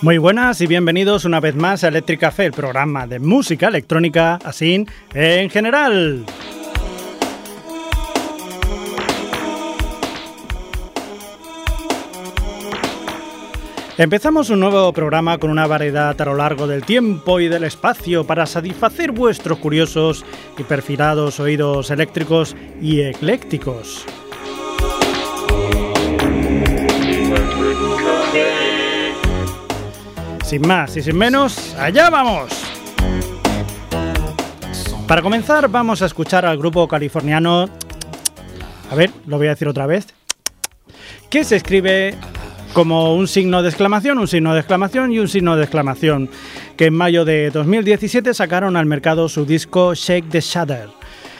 Muy buenas y bienvenidos una vez más a Electric Café, el programa de música electrónica, así en general. Empezamos un nuevo programa con una variedad a lo largo del tiempo y del espacio para satisfacer vuestros curiosos y perfilados oídos eléctricos y eclécticos. Sin más y sin menos, allá vamos. Para comenzar vamos a escuchar al grupo californiano... A ver, lo voy a decir otra vez. Que se escribe como un signo de exclamación, un signo de exclamación y un signo de exclamación, que en mayo de 2017 sacaron al mercado su disco Shake the Shadow.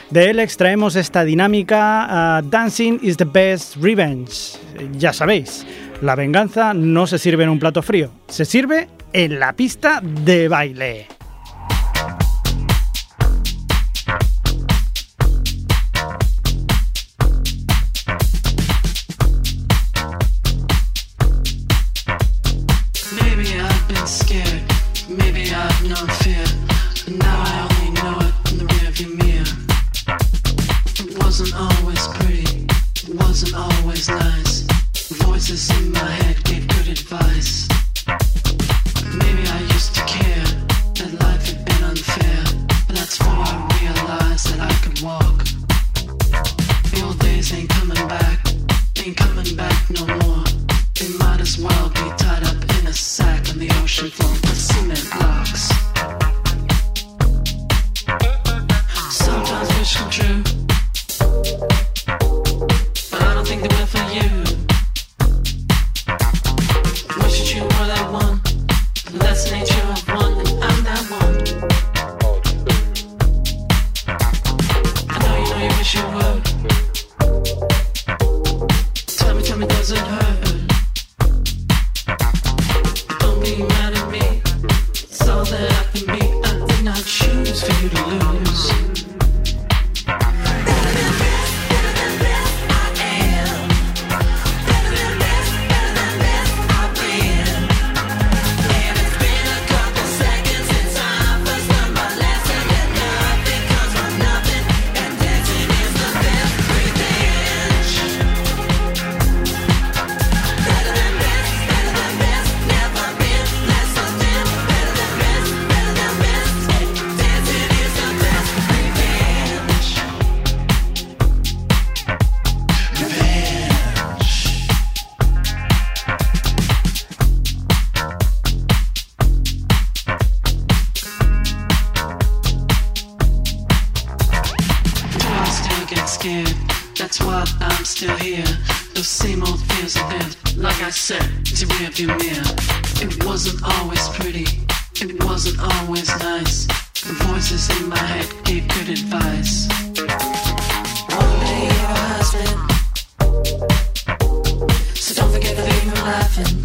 De él extraemos esta dinámica uh, Dancing is the best revenge. Ya sabéis, la venganza no se sirve en un plato frío, se sirve en la pista de baile. always pretty, wasn't always nice. Voices in my head gave good advice. Maybe I used to care that life had been unfair, but that's when I realized that I could walk. The old days ain't coming back, ain't coming back no more. They might as well be tied up in a sack on the ocean floor with cement blocks. scared. That's why I'm still here. Those same old fears are there. Like I said, it's a rearview mirror. It wasn't always pretty. It wasn't always nice. The voices in my head gave good advice. One day you're a husband. So don't forget the baby laughing.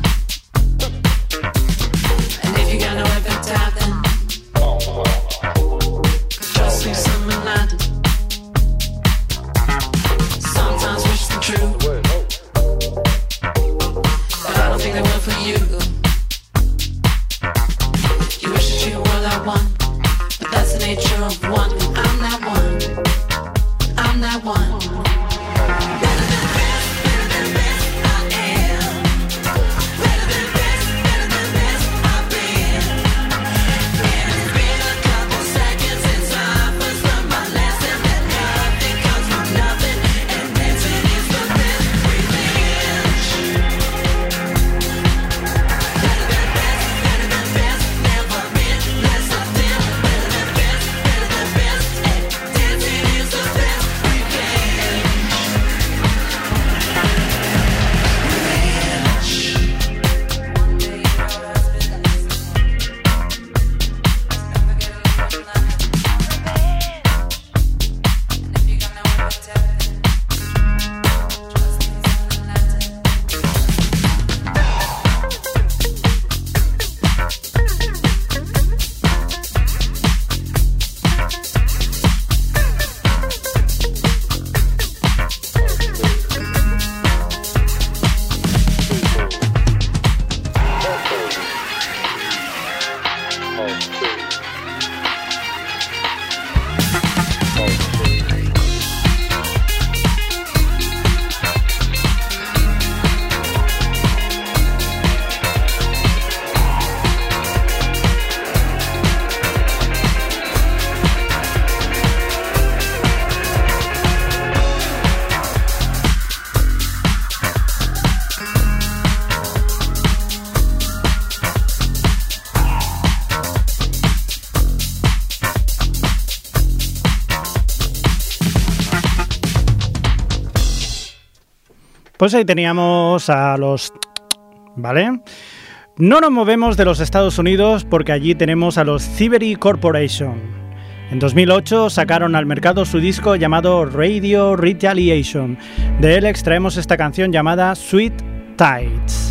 Pues ahí teníamos a los... ¿Vale? No nos movemos de los Estados Unidos porque allí tenemos a los Cibery Corporation. En 2008 sacaron al mercado su disco llamado Radio Retaliation. De él extraemos esta canción llamada Sweet Tides.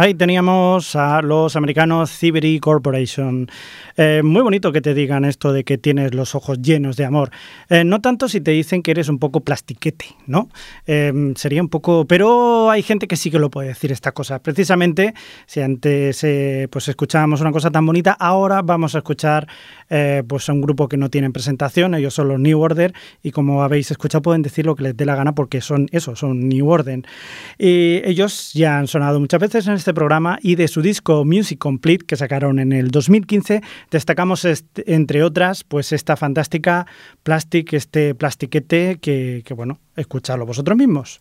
Ahí teníamos a los americanos Thievery Corporation. Eh, muy bonito que te digan esto de que tienes los ojos llenos de amor. Eh, no tanto si te dicen que eres un poco plastiquete, ¿no? Eh, sería un poco... Pero hay gente que sí que lo puede decir esta cosa. Precisamente, si antes pues escuchábamos una cosa tan bonita, ahora vamos a escuchar pues a un grupo que no tienen presentación. Ellos son los New Order y como habéis escuchado pueden decir lo que les dé la gana porque son eso, son New Order. Y ellos ya han sonado muchas veces en este programa y de su disco Music Complete que sacaron en el 2015 destacamos entre otras pues esta fantástica Plastic, este plastiquete que, que bueno, escuchadlo vosotros mismos.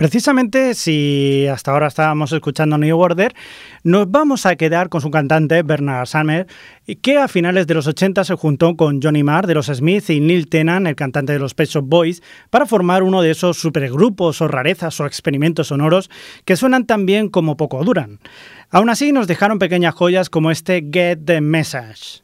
Precisamente si hasta ahora estábamos escuchando New Order, nos vamos a quedar con su cantante Bernard Summer, que a finales de los 80 se juntó con Johnny Marr de los Smiths y Neil Tennant, el cantante de los Pet Shop Boys, para formar uno de esos supergrupos o rarezas o experimentos sonoros que suenan tan bien como poco duran. Aún así nos dejaron pequeñas joyas como este Get the Message.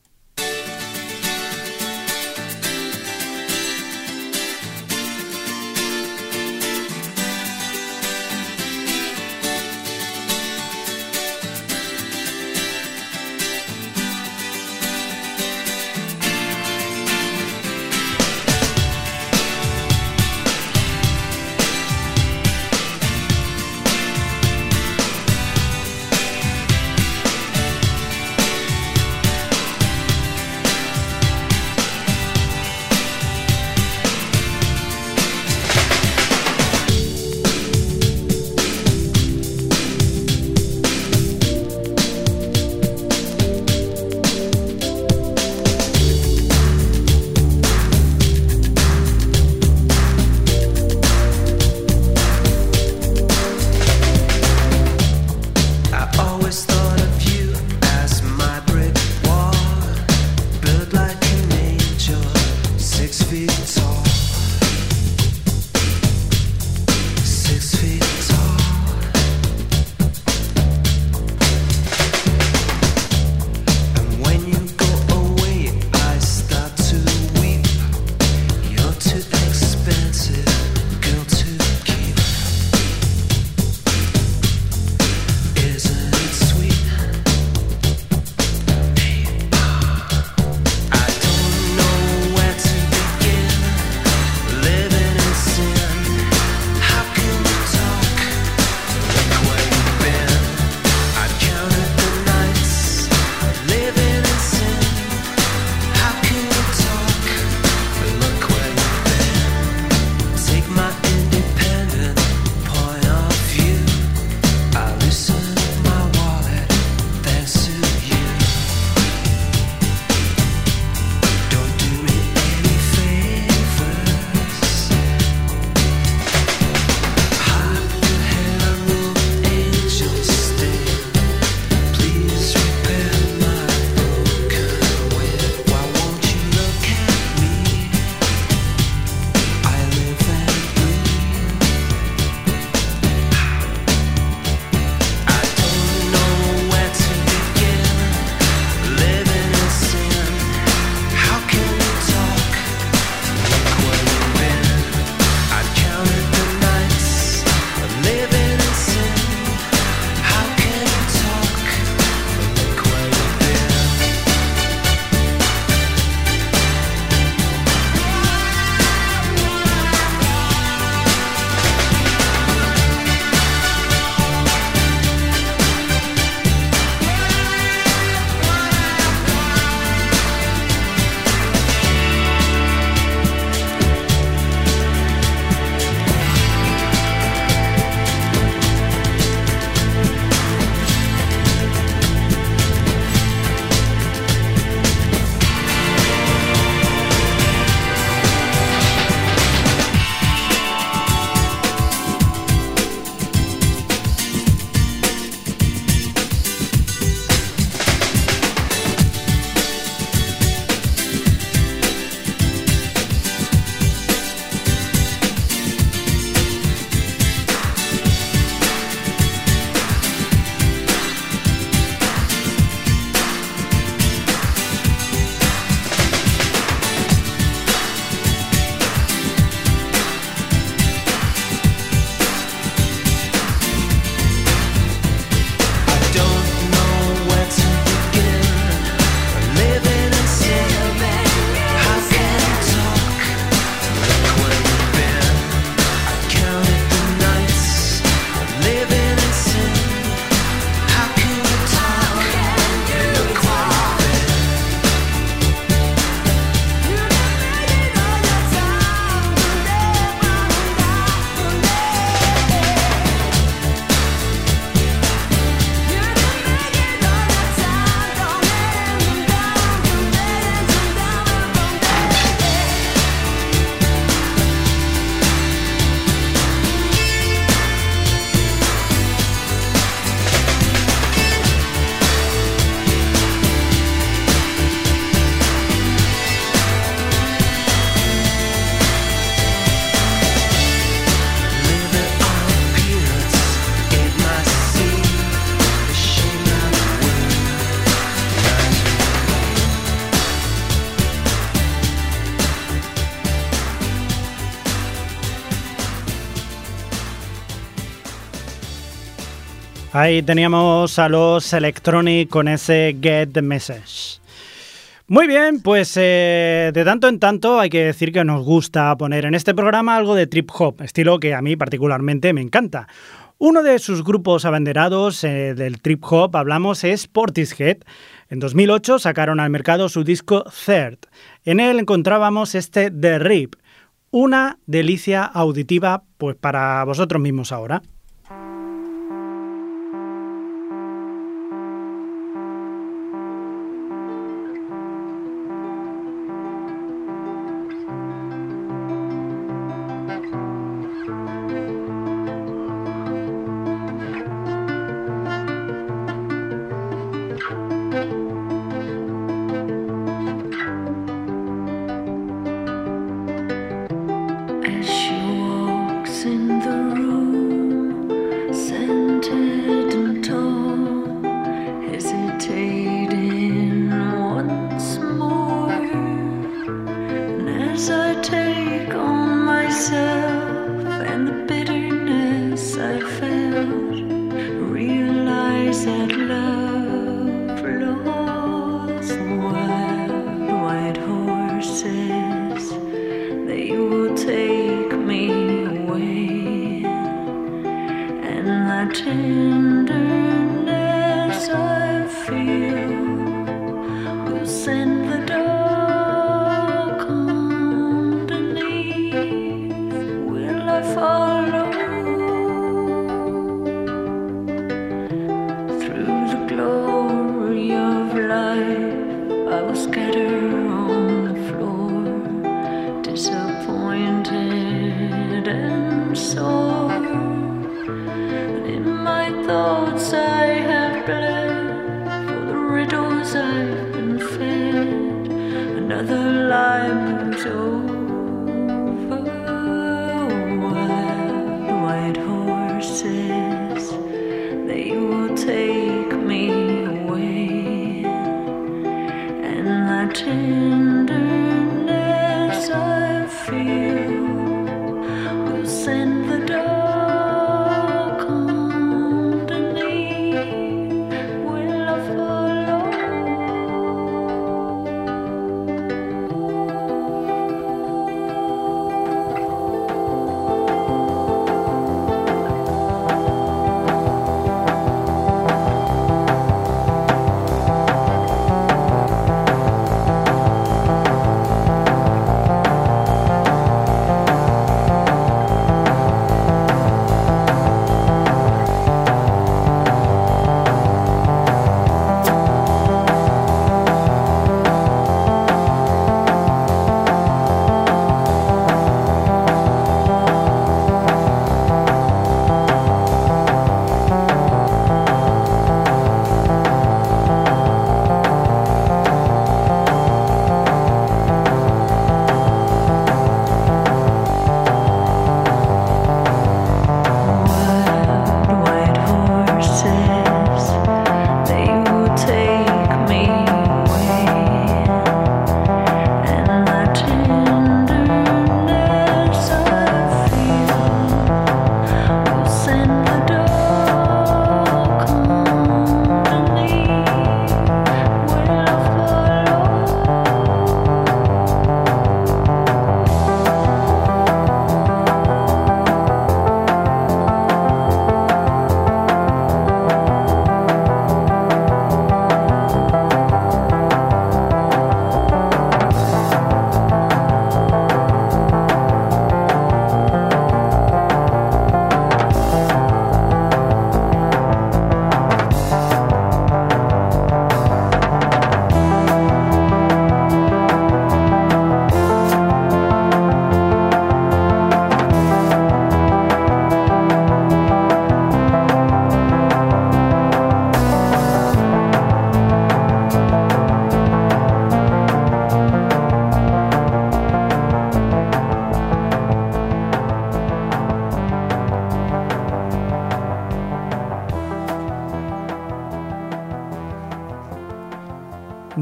Ahí teníamos a los Electronic con ese Get the Message. Muy bien, pues eh, de tanto en tanto hay que decir que nos gusta poner en este programa algo de trip hop, estilo que a mí particularmente me encanta. Uno de sus grupos abanderados eh, del trip hop, hablamos, es Portishead. En 2008 sacaron al mercado su disco Third. En él encontrábamos este The Rip, una delicia auditiva pues para vosotros mismos ahora.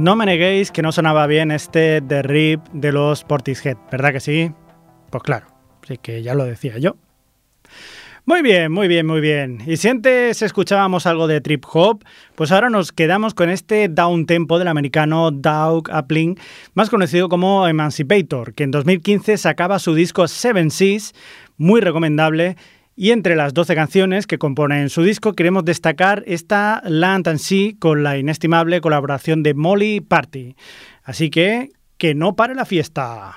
No me neguéis que no sonaba bien este The Rip de los Portishead, ¿verdad que sí? Pues claro, sí que ya lo decía yo. Muy bien, muy bien, muy bien. Y si antes escuchábamos algo de trip hop, pues ahora nos quedamos con este down tempo del americano Doug Appling, más conocido como Emancipator, que en 2015 sacaba su disco Seven Seas, muy recomendable. Y entre las 12 canciones que componen su disco queremos destacar esta Land and Sea con la inestimable colaboración de Molly Party. Así que que no pare la fiesta.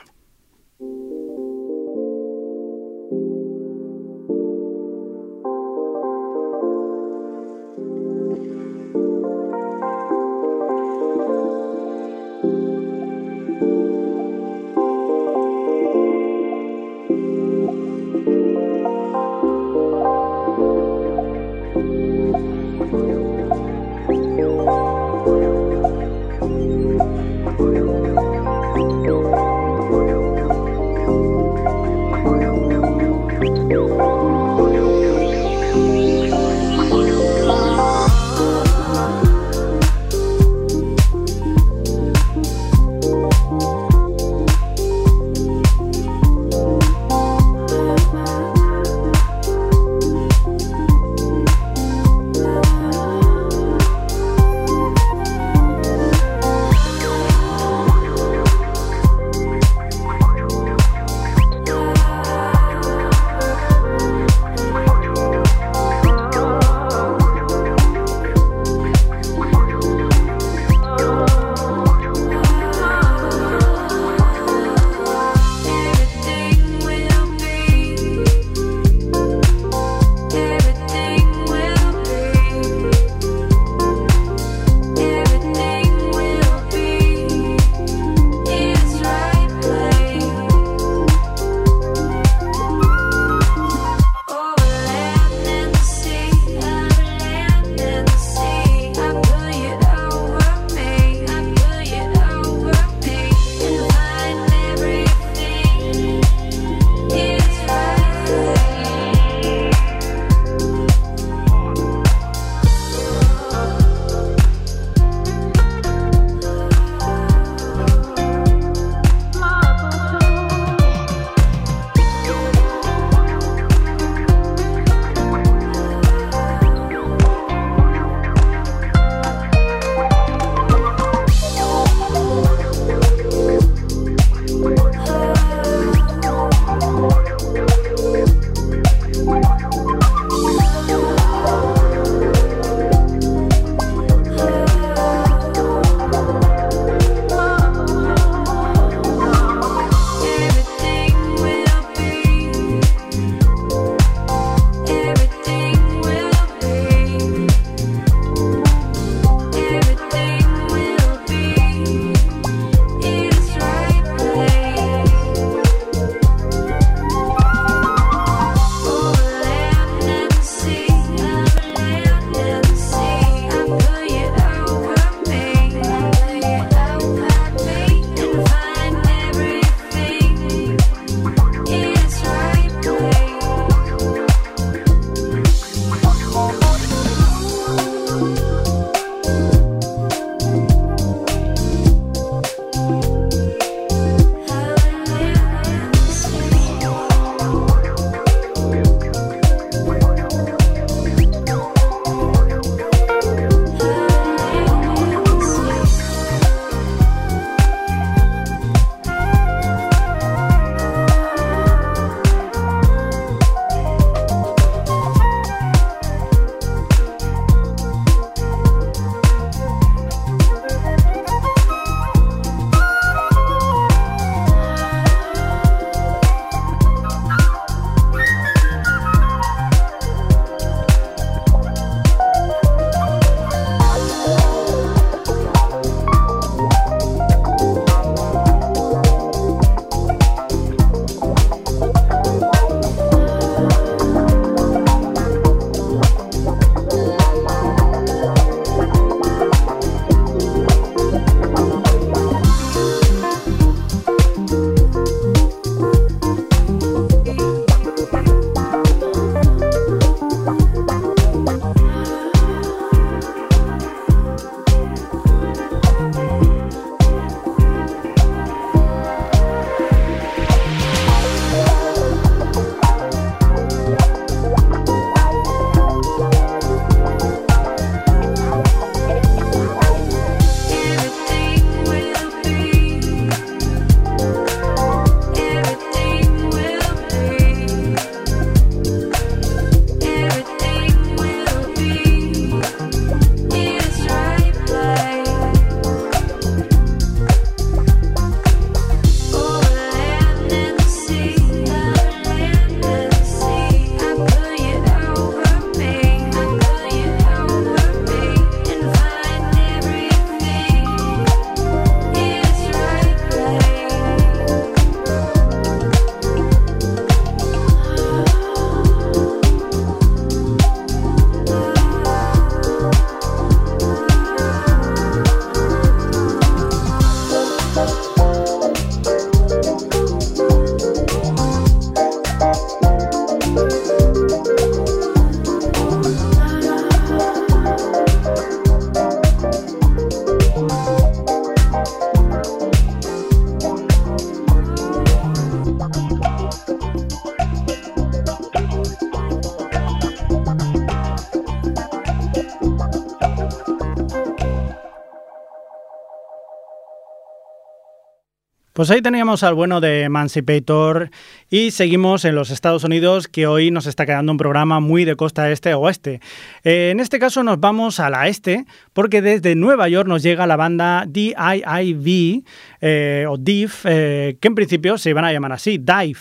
Pues ahí teníamos al bueno de Emancipator y seguimos en los Estados Unidos que hoy nos está quedando un programa muy de costa este oeste. Eh, en este caso nos vamos a la este porque desde Nueva York nos llega la banda DIIV eh, o DIV, eh, que en principio se iban a llamar así, DIVE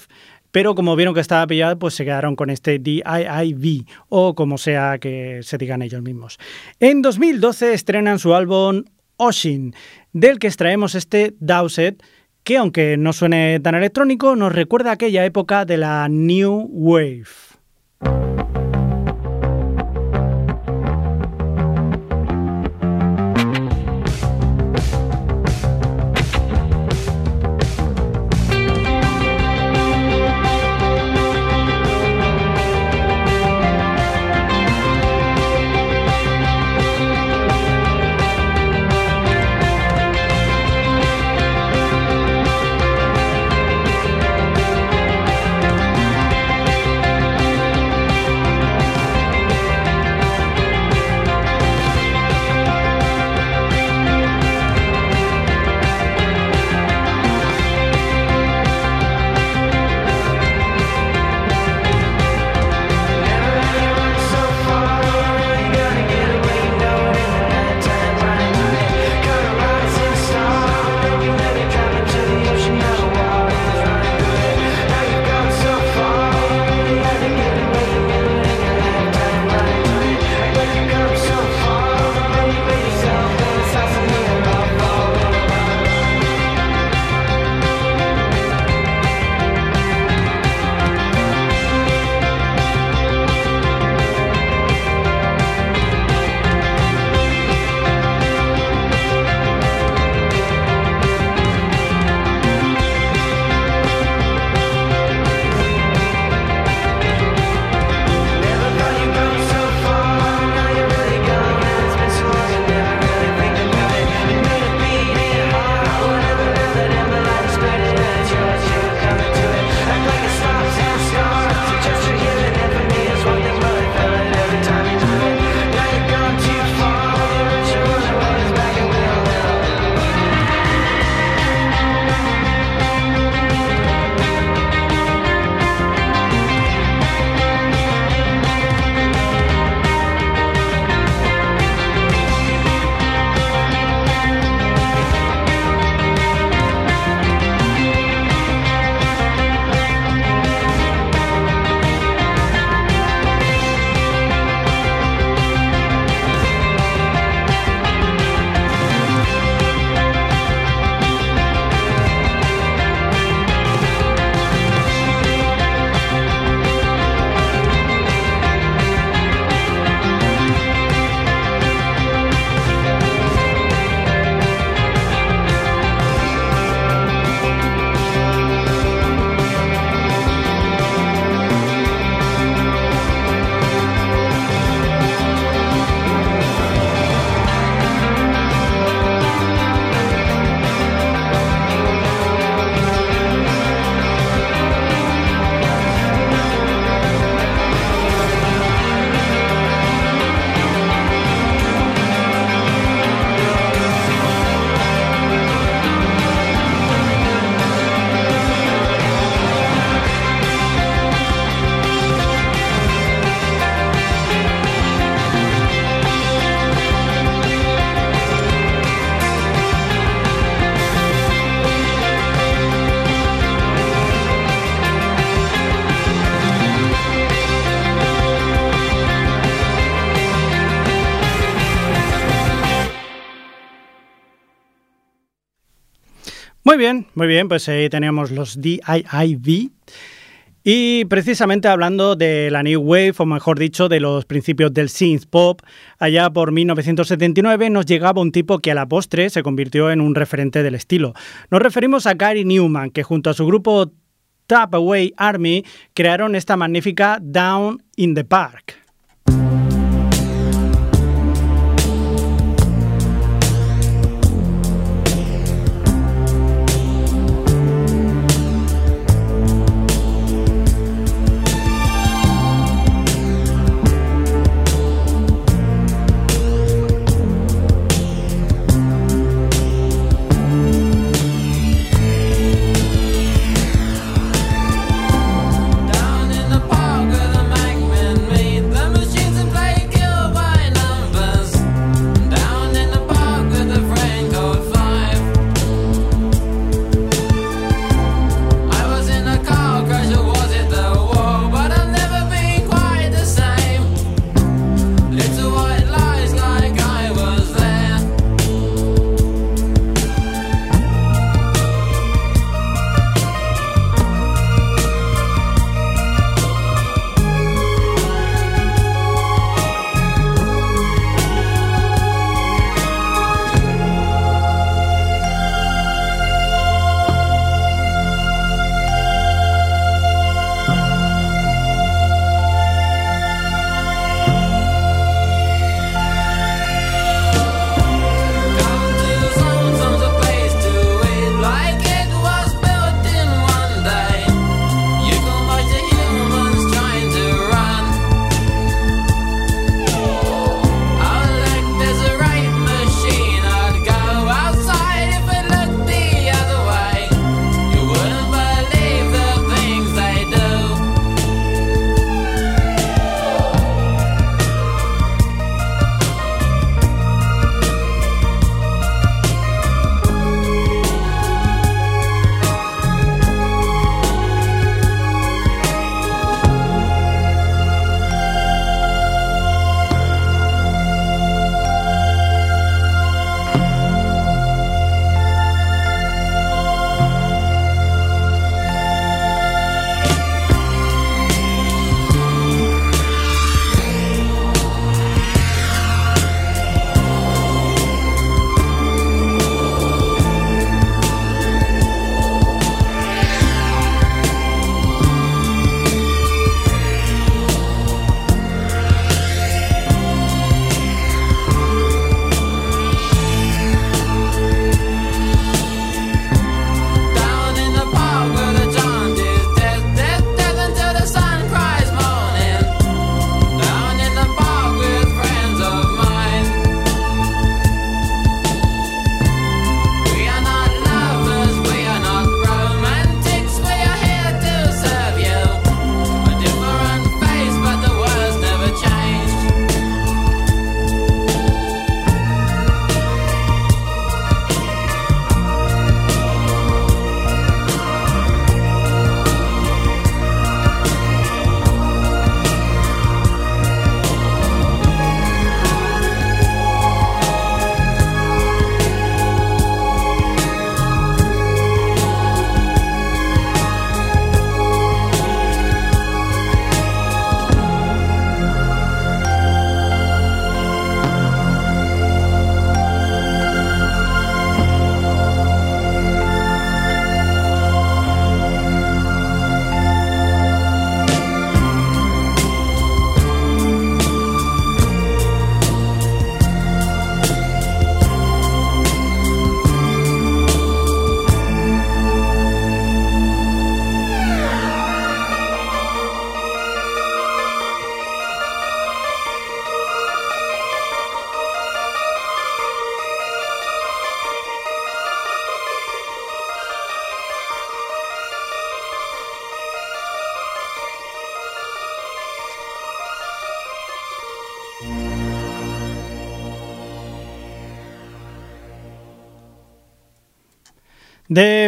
pero como vieron que estaba pillado, pues se quedaron con este DIIV o como sea que se digan ellos mismos. En 2012 estrenan su álbum Ocean, del que extraemos este Dowset, que aunque no suene tan electrónico, nos recuerda aquella época de la New Wave. Muy bien, muy bien, pues ahí teníamos los DIIV. Y precisamente hablando de la New Wave, o mejor dicho, de los principios del synth pop, allá por 1979 nos llegaba un tipo que a la postre se convirtió en un referente del estilo. Nos referimos a Gary Newman, que junto a su grupo Tap Away Army crearon esta magnífica Down in the Park.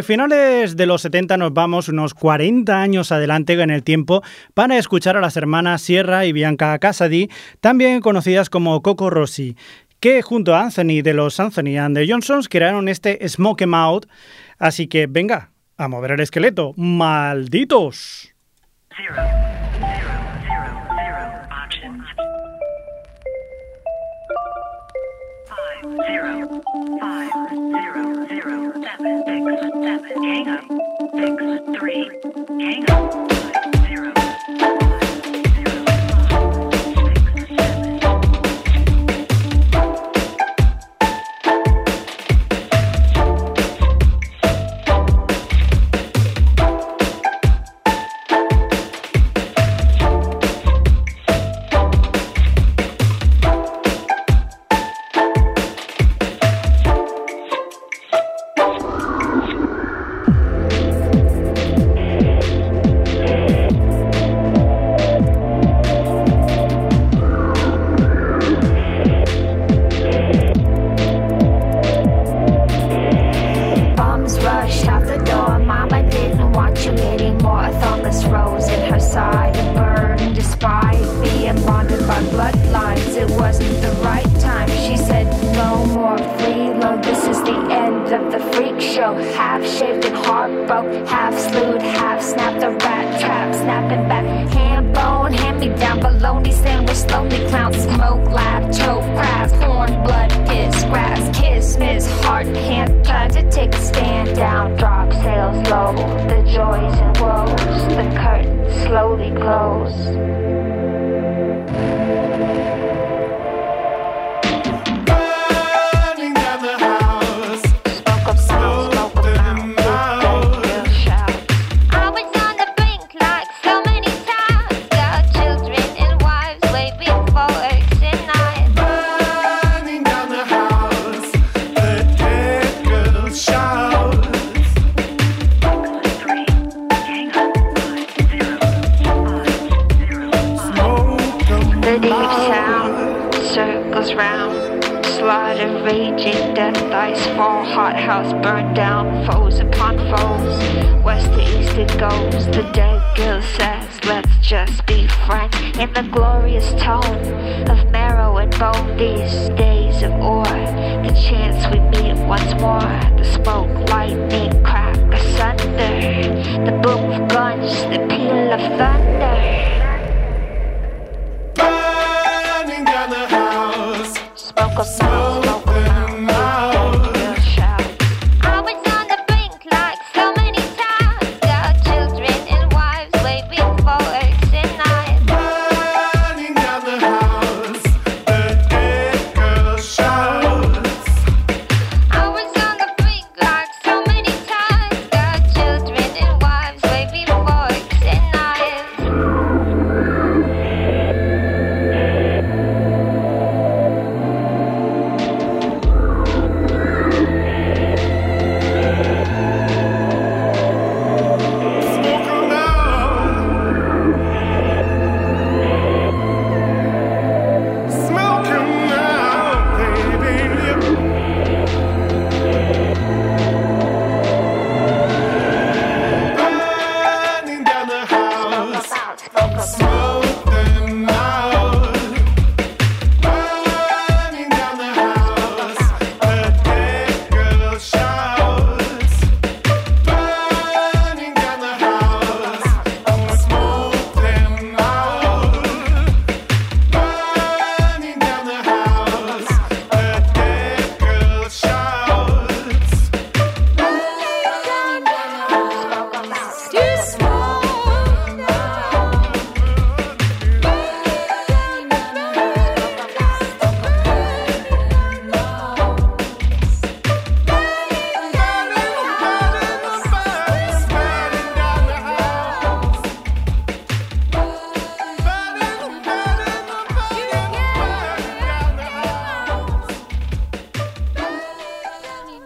Finales de los 70 nos vamos unos 40 años adelante en el tiempo para escuchar a las hermanas Sierra y Bianca Casady, también conocidas como Coco Rossi, que junto a Anthony de los Anthony and the Johnsons crearon este Smoke Em Out. Así que venga, a mover el esqueleto, malditos. Seven. Hang up six three. Hang up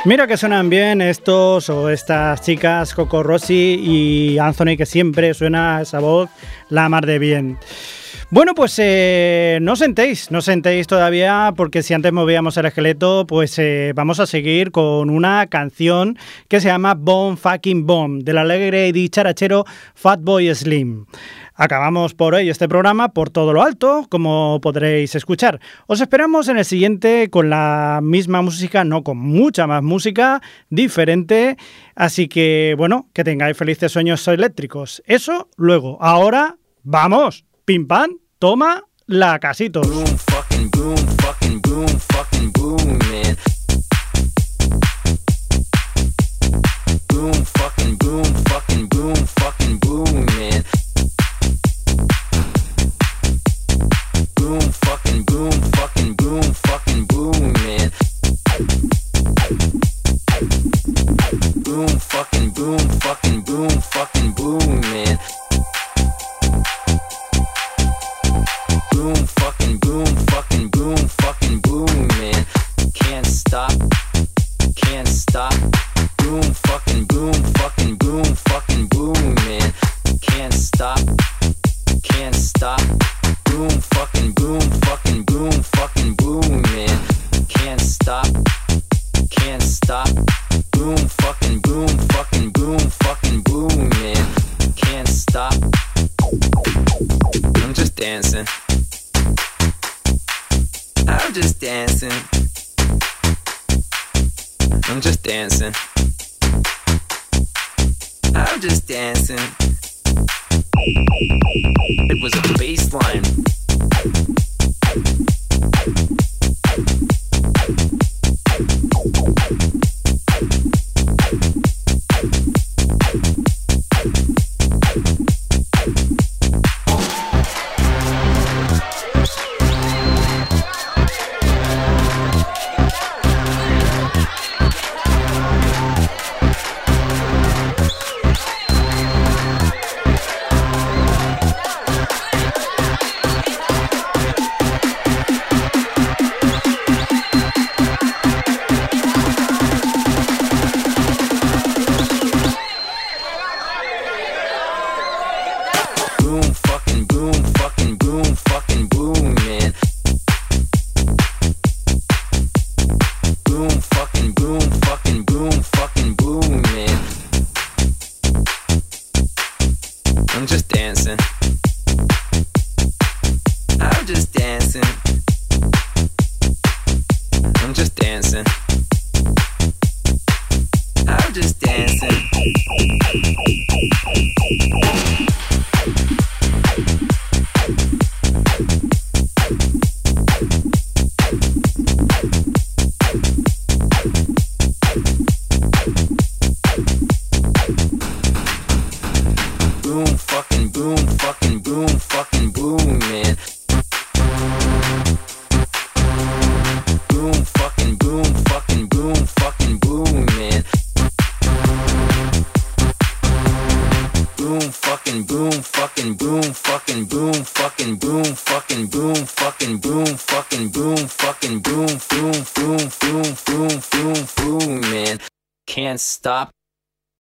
Mira que suenan bien estos o estas chicas, Coco Rossi y Anthony, que siempre suena esa voz la mar de bien. Bueno, pues eh, no sentéis, no sentéis todavía, porque si antes movíamos el esqueleto, pues eh, vamos a seguir con una canción que se llama Bomb Fucking Bomb, del alegre y dicharachero Fatboy Slim. Acabamos por hoy este programa por todo lo alto, como podréis escuchar. Os esperamos en el siguiente con la misma música, no con mucha más música, diferente. Así que, bueno, que tengáis felices sueños eléctricos. Eso luego. Ahora, vamos. Pim pam, toma la casitos. boom, fucking boom,